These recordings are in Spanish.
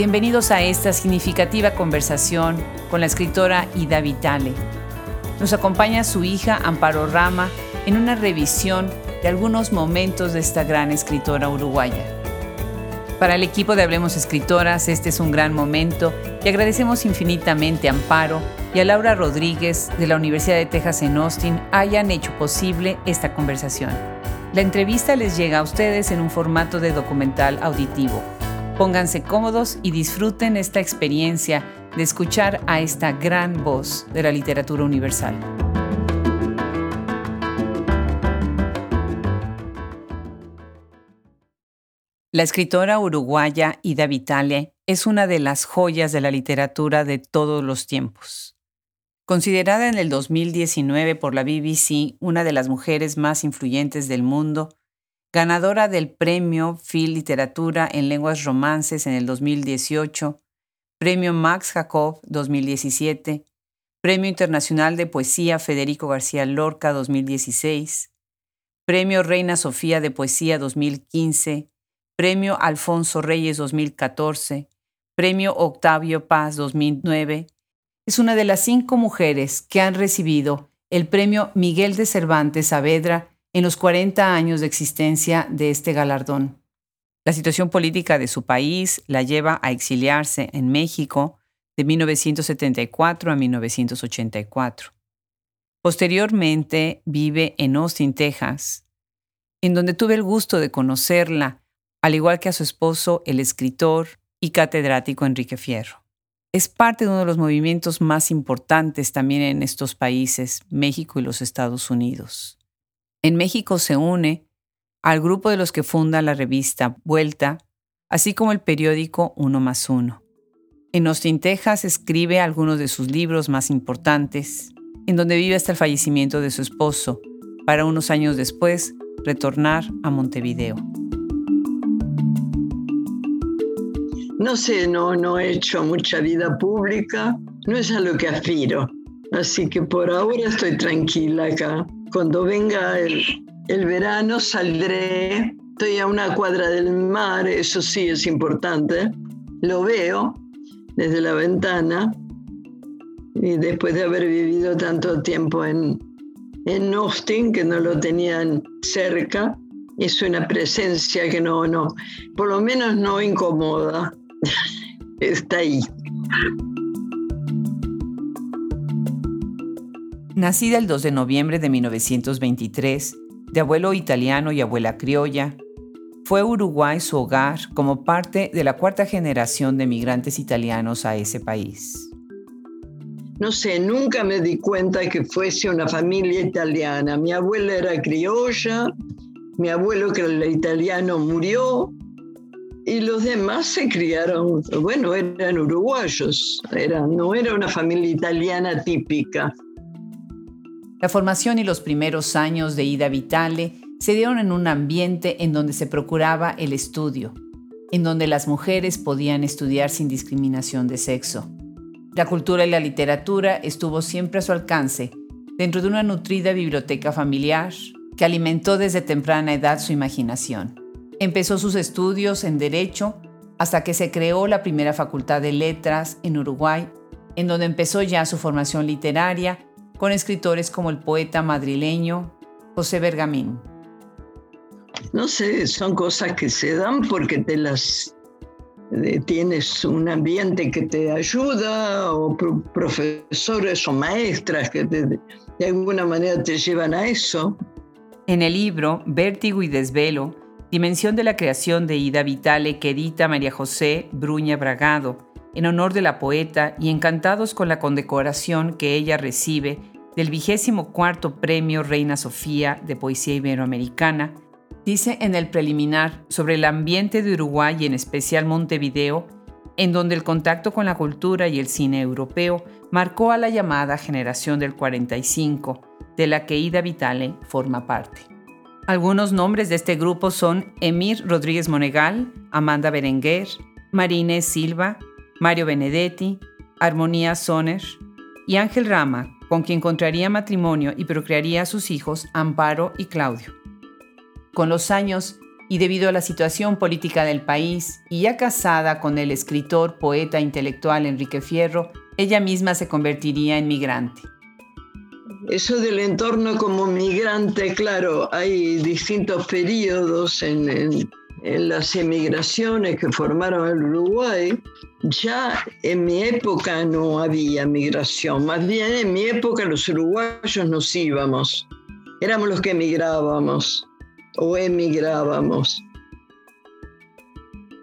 Bienvenidos a esta significativa conversación con la escritora Ida Vitale. Nos acompaña su hija Amparo Rama en una revisión de algunos momentos de esta gran escritora uruguaya. Para el equipo de Hablemos Escritoras, este es un gran momento y agradecemos infinitamente a Amparo y a Laura Rodríguez de la Universidad de Texas en Austin hayan hecho posible esta conversación. La entrevista les llega a ustedes en un formato de documental auditivo Pónganse cómodos y disfruten esta experiencia de escuchar a esta gran voz de la literatura universal. La escritora uruguaya Ida Vitale es una de las joyas de la literatura de todos los tiempos. Considerada en el 2019 por la BBC una de las mujeres más influyentes del mundo, ganadora del Premio Phil Literatura en Lenguas Romances en el 2018, Premio Max Jacob 2017, Premio Internacional de Poesía Federico García Lorca 2016, Premio Reina Sofía de Poesía 2015, Premio Alfonso Reyes 2014, Premio Octavio Paz 2009, es una de las cinco mujeres que han recibido el Premio Miguel de Cervantes Saavedra en los 40 años de existencia de este galardón. La situación política de su país la lleva a exiliarse en México de 1974 a 1984. Posteriormente vive en Austin, Texas, en donde tuve el gusto de conocerla, al igual que a su esposo, el escritor y catedrático Enrique Fierro. Es parte de uno de los movimientos más importantes también en estos países, México y los Estados Unidos. En México se une al grupo de los que funda la revista Vuelta, así como el periódico Uno más Uno. En Austin, Texas, escribe algunos de sus libros más importantes, en donde vive hasta el fallecimiento de su esposo, para unos años después retornar a Montevideo. No sé, no, he hecho mucha vida pública, no es a lo que aspiro, así que por ahora estoy tranquila acá. Cuando venga el, verano saldré, estoy a una cuadra del mar, eso sí es importante, lo veo desde la ventana y después de haber vivido tanto tiempo en, en Austin, que no lo tenían cerca, es una presencia que no, no, por lo menos no incomoda, está ahí. Nacida el 2 de noviembre de 1923, de abuelo italiano y abuela criolla, fue Uruguay su hogar como parte de la cuarta generación de migrantes italianos a ese país. No sé, nunca me di cuenta que fuese una familia italiana. Mi abuela era criolla, mi abuelo que era italiano murió y los demás se criaron, bueno, eran uruguayos, no era una familia italiana típica. La formación y los primeros años de Ida Vitale se dieron en un ambiente en donde se procuraba el estudio, en donde las mujeres podían estudiar sin discriminación de sexo. La cultura y la literatura estuvo siempre a su alcance dentro de una nutrida biblioteca familiar que alimentó desde temprana edad su imaginación. Empezó sus estudios en Derecho hasta que se creó la primera Facultad de Letras en Uruguay, en donde empezó ya su formación literaria con escritores como el poeta madrileño José Bergamín. No sé, son cosas que se dan porque te las eh, tienes un ambiente que te ayuda o profesores o maestras que de alguna manera te llevan a eso. En el libro Vértigo y Desvelo, Dimensión de la creación de Ida Vitale que edita María José Bruña Bragado, en honor de la poeta y encantados con la condecoración que ella recibe del vigésimo cuarto Premio Reina Sofía de Poesía Iberoamericana, dice en el preliminar sobre el ambiente de Uruguay y en especial Montevideo, en donde el contacto con la cultura y el cine europeo marcó a la llamada generación del 45, de la que Ida Vitale forma parte. Algunos nombres de este grupo son Emir Rodríguez Monegal, Amanda Berenguer, Marine Silva, Mario Benedetti, Armonía Soner y Ángel Rama, con quien contraría matrimonio y procrearía a sus hijos Amparo y Claudio. Con los años, y debido a la situación política del país y ya casada con el escritor, poeta intelectual Enrique Fierro, ella misma se convertiría en migrante. Eso del entorno como migrante, claro, hay distintos periodos en, en las emigraciones que formaron el Uruguay. Ya en mi época no había migración, más bien en mi época los uruguayos nos íbamos, éramos los que emigrábamos o emigrábamos.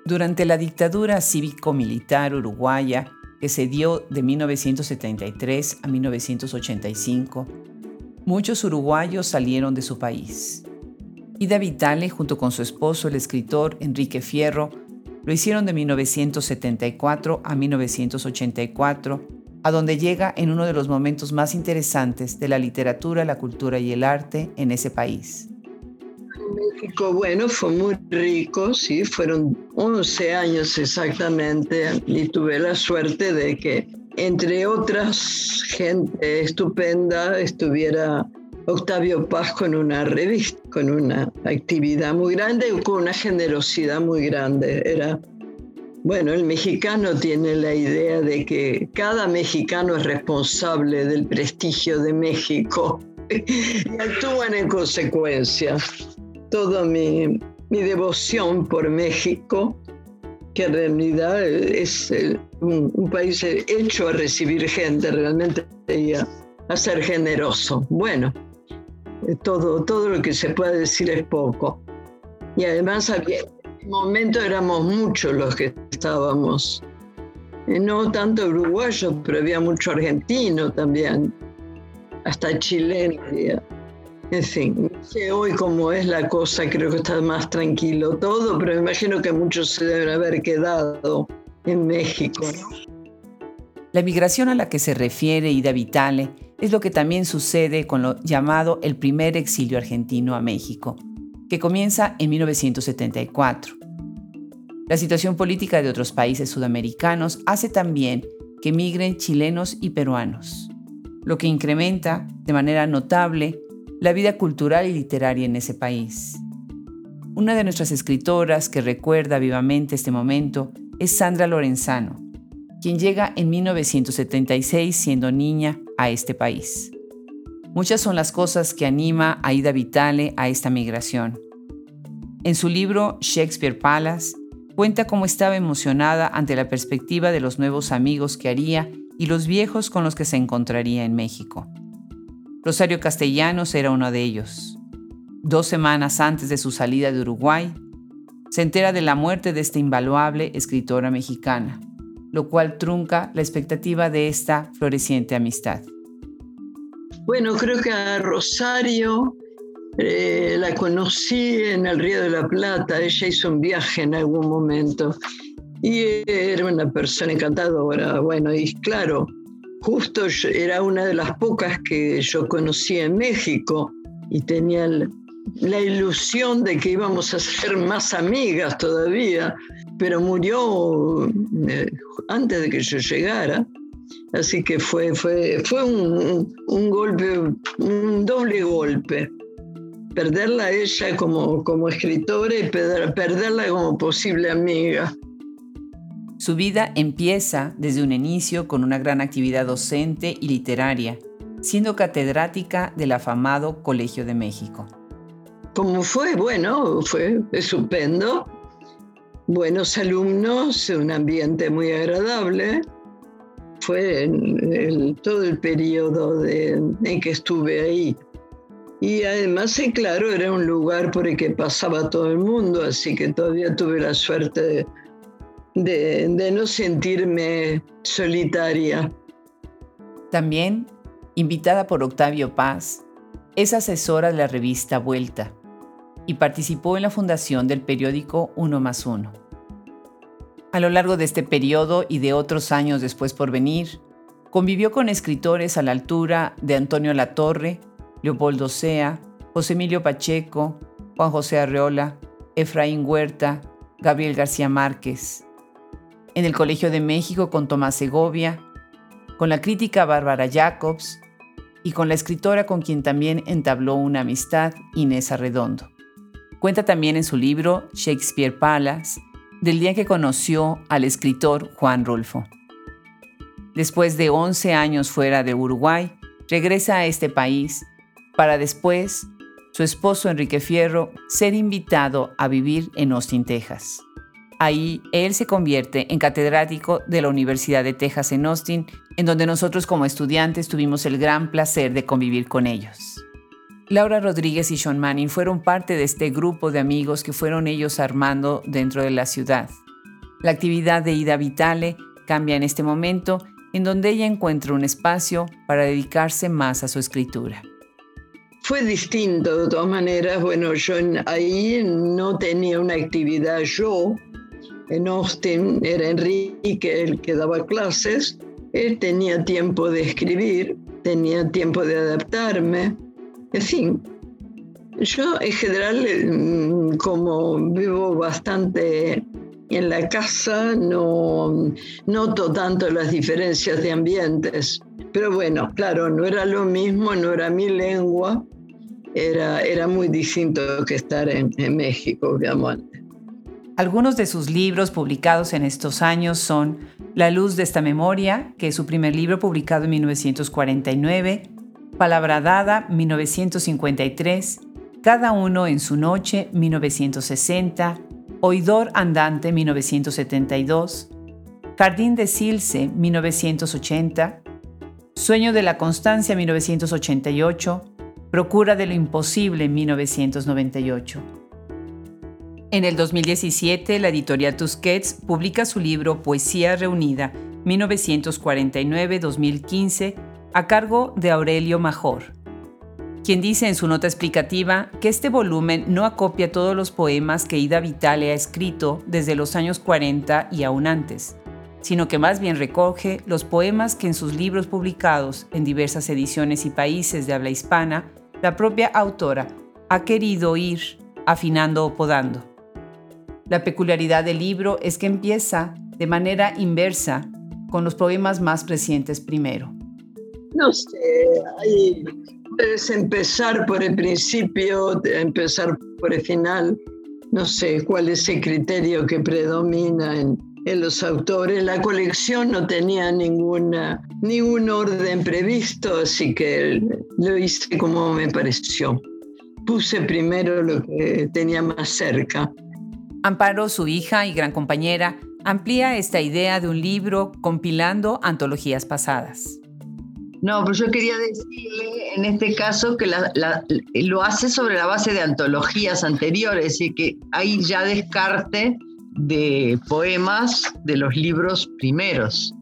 Durante la dictadura cívico-militar uruguaya, que se dio de 1973 a 1985, muchos uruguayos salieron de su país. Ida Vitale, junto con su esposo, el escritor Enrique Fierro, lo hicieron de 1974 a 1984, a donde llega en uno de los momentos más interesantes de la literatura, la cultura y el arte en ese país. México, bueno, fue muy rico, sí, fueron 11 años exactamente y tuve la suerte de que, entre otras gente estupenda, estuviera Octavio Paz con una revista, con una actividad muy grande y con una generosidad muy grande. Era, bueno, el mexicano tiene la idea de que cada mexicano es responsable del prestigio de México y actúan en consecuencia toda mi, devoción por México, que en realidad es un, país hecho a recibir gente, realmente a, ser generoso. Bueno, todo, todo lo que se puede decir es poco. Y además en ese momento éramos muchos los que estábamos, eh, no tanto uruguayos, pero había mucho argentino también, hasta chileno. En fin, no sé hoy cómo es la cosa, creo que está más tranquilo todo, pero me imagino que muchos se deben haber quedado en México. La migración a la que se refiere Ida Vitale es lo que también sucede con lo llamado el primer exilio argentino a México, que comienza en 1974. La situación política de otros países sudamericanos hace también que migren chilenos y peruanos, lo que incrementa de manera notable la vida cultural y literaria en ese país. Una de nuestras escritoras que recuerda vivamente este momento es Sandra Lorenzano, quien llega en 1976 siendo niña a este país. Muchas son las cosas que anima a Ida Vitale a esta migración. En su libro Shakespeare Palace, cuenta cómo estaba emocionada ante la perspectiva de los nuevos amigos que haría y los viejos con los que se encontraría en México. Rosario Castellanos era uno de ellos. Dos semanas antes de su salida de Uruguay, se entera de la muerte de esta invaluable escritora mexicana, lo cual trunca la expectativa de esta floreciente amistad. Bueno, creo que a Rosario eh, la conocí en el Río de la Plata, ella hizo un viaje en algún momento y era una persona encantadora, bueno, y claro, justo era una de las pocas que yo conocía en México y tenía la ilusión de que íbamos a ser más amigas todavía, pero murió eh, antes de que yo llegara. Así que fue, fue, fue un, un golpe, un doble golpe. Perderla a ella como, como escritora y perderla como posible amiga. Su vida empieza desde un inicio con una gran actividad docente y literaria, siendo catedrática del afamado Colegio de México. ¿Cómo fue? Bueno, fue estupendo. Buenos alumnos, un ambiente muy agradable. Fue todo el periodo en que estuve ahí. Y además, claro, era un lugar por el que pasaba todo el mundo, así que todavía tuve la suerte de de, no sentirme solitaria. También, invitada por Octavio Paz, es asesora de la revista Vuelta y participó en la fundación del periódico Uno más Uno. A lo largo de este periodo y de otros años después por venir, convivió con escritores a la altura de Antonio Latorre, Leopoldo Sea, José Emilio Pacheco, Juan José Arreola, Efraín Huerta, Gabriel García Márquez, en el Colegio de México con Tomás Segovia, con la crítica Bárbara Jacobs y con la escritora con quien también entabló una amistad, Inés Arredondo. Cuenta también en su libro Shakespeare Palace del día que conoció al escritor Juan Rulfo. Después de 11 años fuera de Uruguay, regresa a este país para después su esposo Enrique Fierro ser invitado a vivir en Austin, Texas. Ahí él se convierte en catedrático de la Universidad de Texas en Austin, en donde nosotros como estudiantes tuvimos el gran placer de convivir con ellos. Laura Rodríguez y Sean Manning fueron parte de este grupo de amigos que fueron ellos armando dentro de la ciudad. La actividad de Ida Vitale cambia en este momento, en donde ella encuentra un espacio para dedicarse más a su escritura. Fue distinto de todas maneras. Bueno, yo ahí no tenía una actividad yo. En Austin era Enrique el que daba clases. Él tenía tiempo de escribir, tenía tiempo de adaptarme. En fin, yo en general, mm, como vivo bastante en la casa, no noto tanto las diferencias de ambientes. Pero bueno, claro, no era lo mismo, no era mi lengua, era, era muy distinto que estar en, México, obviamente. Algunos de sus libros publicados en estos años son La luz de esta memoria, que es su primer libro publicado en 1949, Palabra Dada, 1953, Cada uno en su noche, 1960, Oidor Andante, 1972, Jardín de Silce, 1980, Sueño de la Constancia, 1988, Procura de lo Imposible, 1998. En el 2017, la editorial Tusquets publica su libro Poesía Reunida, 1949-2015, a cargo de Aurelio Major, quien dice en su nota explicativa que este volumen no acopia todos los poemas que Ida Vitale ha escrito desde los años 40 y aún antes, sino que más bien recoge los poemas que en sus libros publicados en diversas ediciones y países de habla hispana, la propia autora ha querido ir afinando o podando. La peculiaridad del libro es que empieza de manera inversa con los poemas más recientes primero. No sé, ahí puedes empezar por el principio, empezar por el final. No sé cuál es el criterio que predomina en, en los autores. La colección no tenía ninguna, ningún orden previsto, así que lo hice como me pareció. Puse primero lo que tenía más cerca. Amparo, su hija y gran compañera, amplía esta idea de un libro compilando antologías pasadas. No, pero yo quería decirle en este caso que lo hace sobre la base de antologías anteriores y que hay ya descarte de poemas de los libros primeros.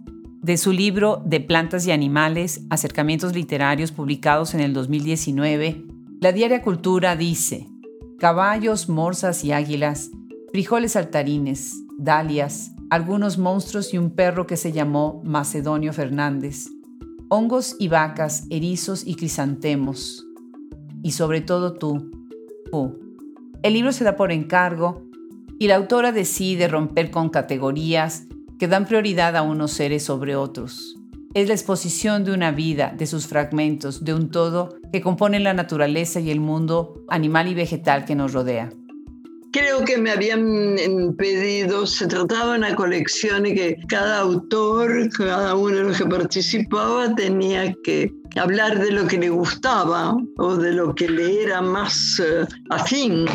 De su libro De plantas y animales, acercamientos literarios publicados en el 2019, la Diaria Cultura dice, caballos, morsas y águilas, frijoles saltarines, dalias, algunos monstruos y un perro que se llamó Macedonio Fernández, hongos y vacas, erizos y crisantemos, y sobre todo tú, tú. El libro se da por encargo y la autora decide romper con categorías que dan prioridad a unos seres sobre otros. Es la exposición de una vida, de sus fragmentos, de un todo que compone la naturaleza y el mundo animal y vegetal que nos rodea. Creo que me habían pedido, se trataba de una colección y que cada autor, cada uno de los que participaba tenía que hablar de lo que le gustaba o de lo que le era más eh, afín.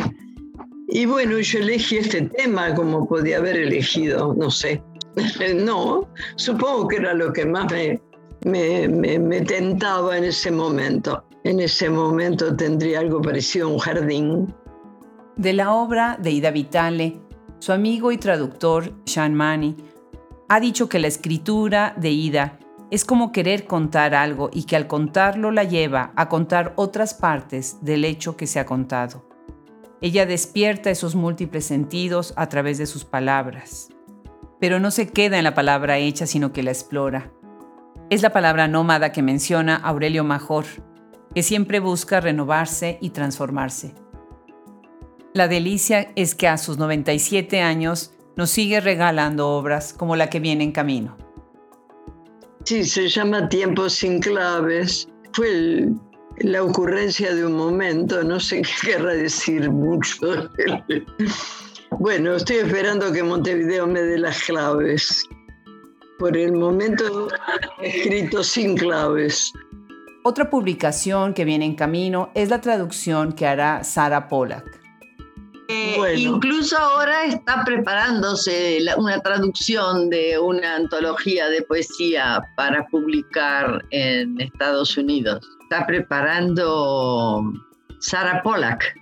Y bueno, yo elegí este tema como podía haber elegido, no sé. no, supongo que era lo que más me, me, me, tentaba en ese momento. En ese momento tendría algo parecido a un jardín. De la obra de Ida Vitale, su amigo y traductor Sean Mani ha dicho que la escritura de Ida es como querer contar algo y que al contarlo la lleva a contar otras partes del hecho que se ha contado. Ella despierta esos múltiples sentidos a través de sus palabras. Pero no se queda en la palabra hecha, sino que la explora. Es la palabra nómada que menciona Aurelio Major, que siempre busca renovarse y transformarse. La delicia es que a sus 97 años nos sigue regalando obras como la que viene en camino. Sí, se llama Tiempos sin claves. Fue el la ocurrencia de un momento, no sé qué querrá decir mucho. Bueno, estoy esperando que Montevideo me dé las claves. Por el momento he escrito sin claves. Otra publicación que viene en camino es la traducción que hará Sara Pollack. Eh, incluso ahora está preparándose una traducción de una antología de poesía para publicar en Estados Unidos. Está preparando Sara Pollack.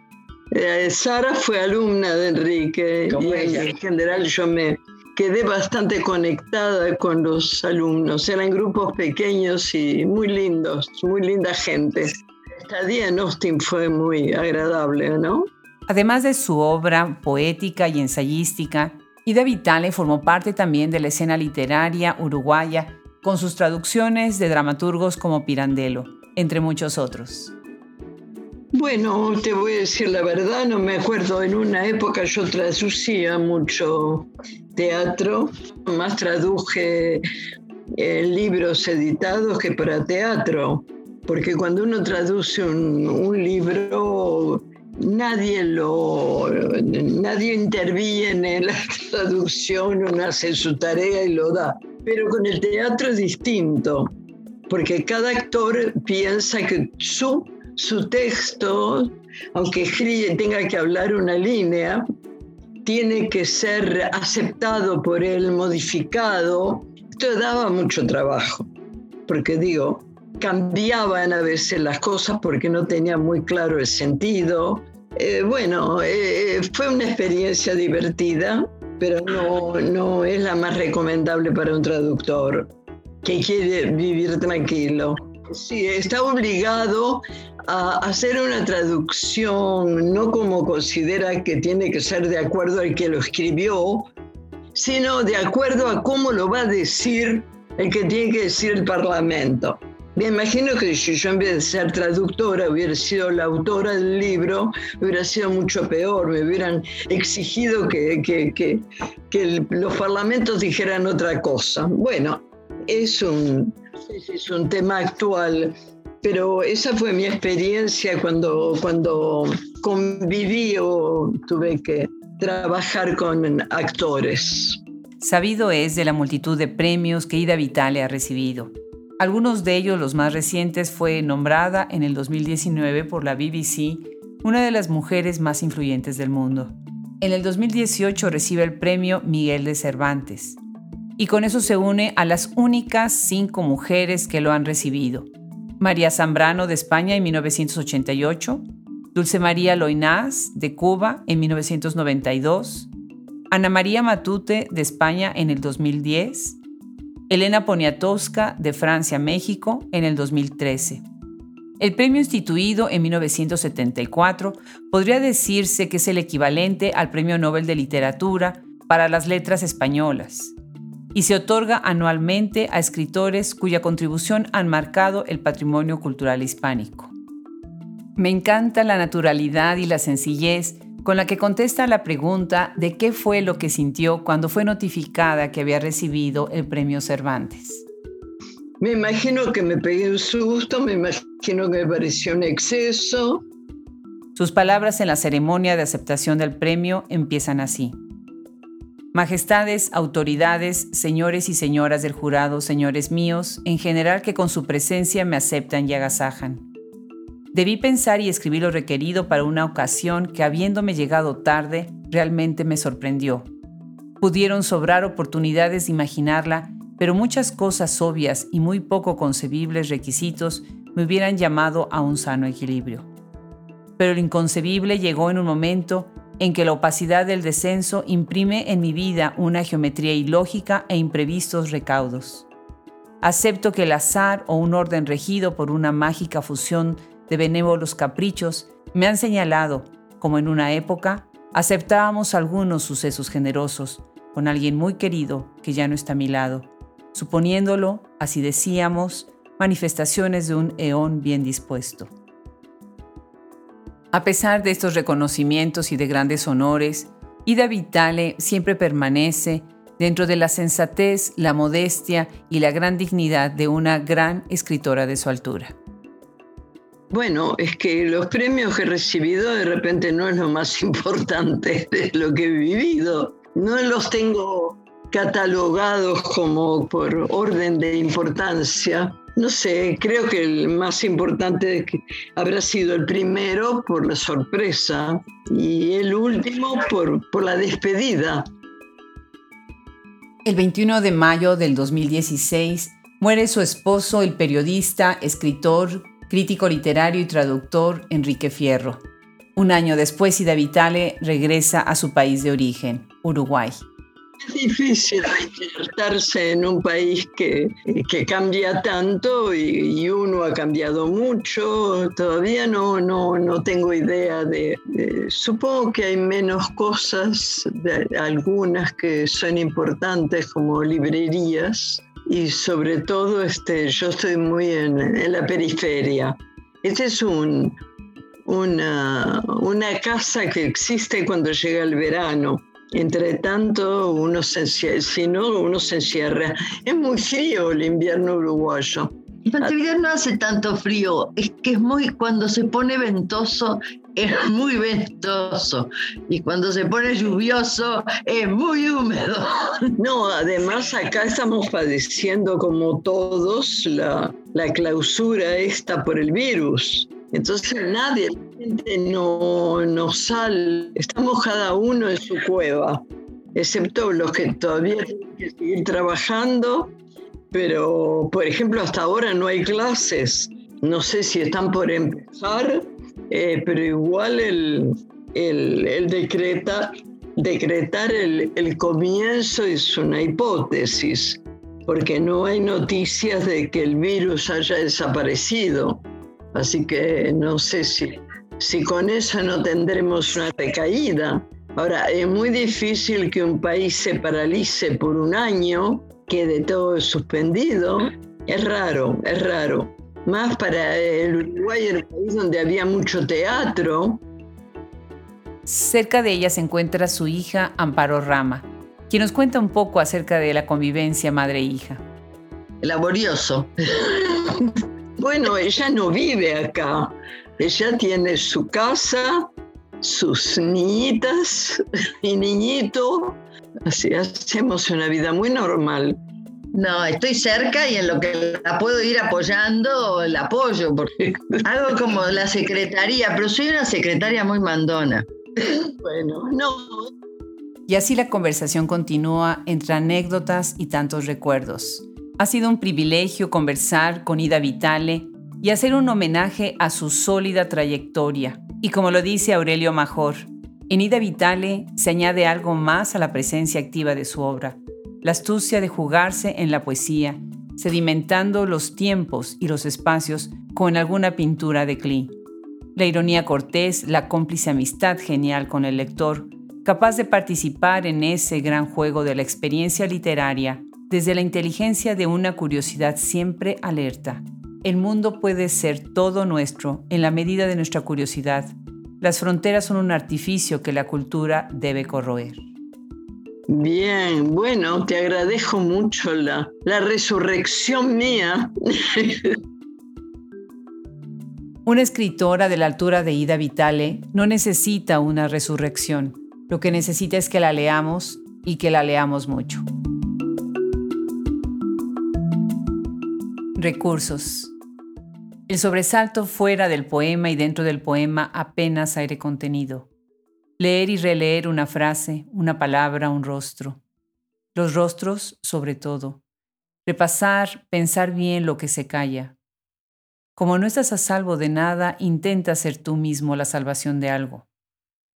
Eh, Sara fue alumna de Enrique y en general yo me quedé bastante conectada con los alumnos. Eran grupos pequeños y muy lindos, muy linda gente. Esta día en Austin fue muy agradable, ¿no? Además de su obra poética y ensayística, Ida Vitale formó parte también de la escena literaria uruguaya con sus traducciones de dramaturgos como Pirandello, entre muchos otros. Bueno, te voy a decir la verdad, no me acuerdo, en una época yo traducía mucho teatro, más traduje eh, libros editados que para teatro, porque cuando uno traduce un, un libro nadie lo nadie interviene en la traducción, uno hace su tarea y lo da. Pero con el teatro es distinto, porque cada actor piensa que su, su texto, aunque tenga que hablar una línea, tiene que ser aceptado por él, modificado. Esto daba mucho trabajo, porque digo, cambiaban a veces las cosas porque no tenía muy claro el sentido. Eh, bueno, eh, fue una experiencia divertida, pero no, no es la más recomendable para un traductor que quiere vivir tranquilo. Sí, está obligado a hacer una traducción, no como considera que tiene que ser de acuerdo al que lo escribió, sino de acuerdo a cómo lo va a decir el que tiene que decir el Parlamento. Me imagino que si yo en vez de ser traductora hubiera sido la autora del libro, hubiera sido mucho peor, me hubieran exigido que, los parlamentos dijeran otra cosa. Bueno, es un, es un tema actual, pero esa fue mi experiencia cuando, cuando conviví o tuve que trabajar con actores. Sabido es de la multitud de premios que Ida Vitale ha recibido. Algunos de ellos, los más recientes, fue nombrada en el 2019 por la BBC una de las mujeres más influyentes del mundo. En el 2018 recibe el premio Miguel de Cervantes y con eso se une a las únicas cinco mujeres que lo han recibido. María Zambrano de España en 1988, Dulce María Loinás de Cuba en 1992, Ana María Matute de España en el 2010, Elena Poniatowska de Francia, México, en el 2013. El premio instituido en 1974 podría decirse que es el equivalente al Premio Nobel de Literatura para las letras españolas y se otorga anualmente a escritores cuya contribución han marcado el patrimonio cultural hispánico. Me encanta la naturalidad y la sencillez con la que contesta la pregunta de qué fue lo que sintió cuando fue notificada que había recibido el premio Cervantes. Me imagino que me pegué un susto, me imagino que me pareció un exceso. Sus palabras en la ceremonia de aceptación del premio empiezan así. Majestades, autoridades, señores y señoras del jurado, señores míos, en general que con su presencia me aceptan y agasajan. Debí pensar y escribir lo requerido para una ocasión que habiéndome llegado tarde, realmente me sorprendió. Pudieron sobrar oportunidades de imaginarla, pero muchas cosas obvias y muy poco concebibles requisitos me hubieran llamado a un sano equilibrio. Pero el inconcebible llegó en un momento en que la opacidad del descenso imprime en mi vida una geometría ilógica e imprevistos recaudos. Acepto que el azar o un orden regido por una mágica fusión de benévolos caprichos me han señalado como en una época aceptábamos algunos sucesos generosos con alguien muy querido que ya no está a mi lado, suponiéndolo, así decíamos, manifestaciones de un eón bien dispuesto. A pesar de estos reconocimientos y de grandes honores, Ida Vitale siempre permanece dentro de la sensatez, la modestia y la gran dignidad de una gran escritora de su altura. Bueno, es que los premios que he recibido de repente no es lo más importante de lo que he vivido. No los tengo catalogados como por orden de importancia. No sé, creo que el más importante habrá sido el primero por la sorpresa y el último por, por la despedida. El 21 de mayo del 2016 muere su esposo, el periodista, escritor, crítico literario y traductor Enrique Fierro. Un año después, Ida Vitale regresa a su país de origen, Uruguay. Es difícil reinsertarse en un país que, que cambia tanto y, uno ha cambiado mucho. Todavía no, no, no tengo idea de, Supongo que hay menos cosas, algunas que son importantes como librerías y sobre todo este, yo estoy muy en, en la periferia. Este es un, una, una casa que existe cuando llega el verano entre tanto, uno se, si no, uno se encierra. Es muy frío el invierno uruguayo. En no hace tanto frío, es que es muy, cuando se pone ventoso, es muy ventoso. Y cuando se pone lluvioso, es muy húmedo. No, además acá estamos padeciendo como todos la, la clausura esta por el virus. Entonces nadie, no, no sale, estamos cada uno en su cueva, excepto los que todavía tienen que seguir trabajando, pero por ejemplo hasta ahora no hay clases, no sé si están por empezar, eh, pero igual el, el, decretar el, el comienzo es una hipótesis, porque no hay noticias de que el virus haya desaparecido. Así que no sé si, si con eso no tendremos una recaída. Ahora, es muy difícil que un país se paralice por un año, quede todo suspendido. Es raro, es raro. Más para el Uruguay, el país donde había mucho teatro. Cerca de ella se encuentra su hija Amparo Rama, quien nos cuenta un poco acerca de la convivencia madre-hija. Laborioso. Bueno, ella no vive acá. Ella tiene su casa, sus niñitas y niñito. Así hacemos una vida muy normal. No, estoy cerca y en lo que la puedo ir apoyando, la apoyo, porque algo como la secretaría, pero soy una secretaria muy mandona. Bueno, no. Y así la conversación continúa entre anécdotas y tantos recuerdos. Ha sido un privilegio conversar con Ida Vitale y hacer un homenaje a su sólida trayectoria. Y como lo dice Aurelio Major, en Ida Vitale se añade algo más a la presencia activa de su obra, la astucia de jugarse en la poesía, sedimentando los tiempos y los espacios con alguna pintura de Klee. La ironía cortés, la cómplice amistad genial con el lector, capaz de participar en ese gran juego de la experiencia literaria desde la inteligencia de una curiosidad siempre alerta. El mundo puede ser todo nuestro en la medida de nuestra curiosidad. Las fronteras son un artificio que la cultura debe corroer. Bien, bueno, te agradezco mucho la, la resurrección mía. Una escritora de la altura de Ida Vitale no necesita una resurrección. Lo que necesita es que la leamos y que la leamos mucho. Recursos. El sobresalto fuera del poema y dentro del poema apenas aire contenido. Leer y releer una frase, una palabra, un rostro. Los rostros, sobre todo. Repasar, pensar bien lo que se calla. Como no estás a salvo de nada, intenta ser tú mismo la salvación de algo.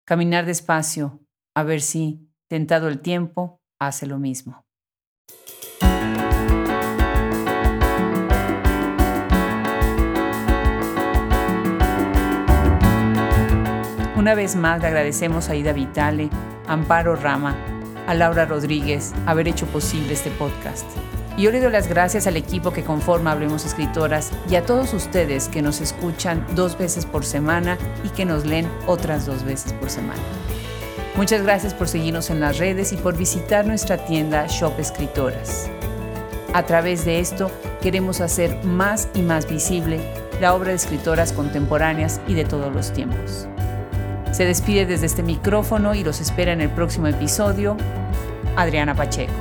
Caminar despacio, a ver si, tentado el tiempo, hace lo mismo. Una vez más le agradecemos a Ida Vitale, Amparo Rama, a Laura Rodríguez haber hecho posible este podcast. Y yo le doy las gracias al equipo que conforma Hablemos Escritoras y a todos ustedes que nos escuchan dos veces por semana y que nos leen otras dos veces por semana. Muchas gracias por seguirnos en las redes y por visitar nuestra tienda Shop Escritoras. A través de esto queremos hacer más y más visible la obra de escritoras contemporáneas y de todos los tiempos. Se despide desde este micrófono y los espera en el próximo episodio Adriana Pacheco.